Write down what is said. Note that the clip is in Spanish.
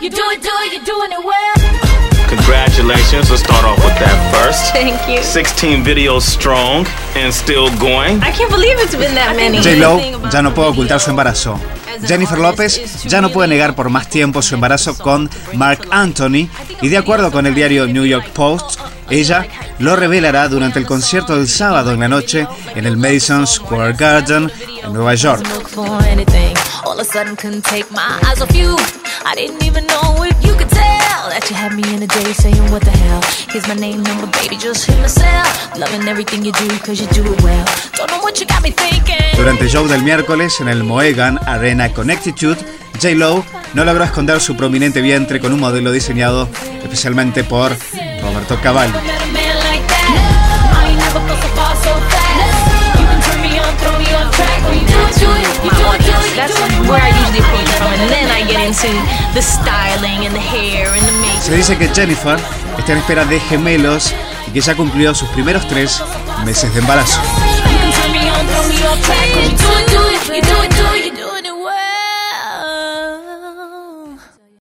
You do it, do it, you're doing it well. Congratulations. Let's start off with that first. Thank you. 16 videos strong and still going. I can't believe it's been that many. J-Lo ya no puede ocultar su embarazo. Jennifer López ya no puede negar por más tiempo su embarazo con Mark Anthony y de acuerdo con el diario New York Post, ella lo revelará durante el concierto del sábado en la noche en el Madison Square Garden en Nueva York. My. I didn't even know if you could tell that you had me in a day saying, What the hell? Here's my name, number, baby, just hit myself. Loving everything you do, cause you do it well. Don't know what you got me thinking. Durante el show del miércoles en el Mohegan Arena Connecticut, J-Lo no logró esconder su prominente vientre con un modelo diseñado especialmente por Roberto Cavalli. Se dice que Jennifer está en espera de gemelos y que ya cumplió sus primeros tres meses de embarazo.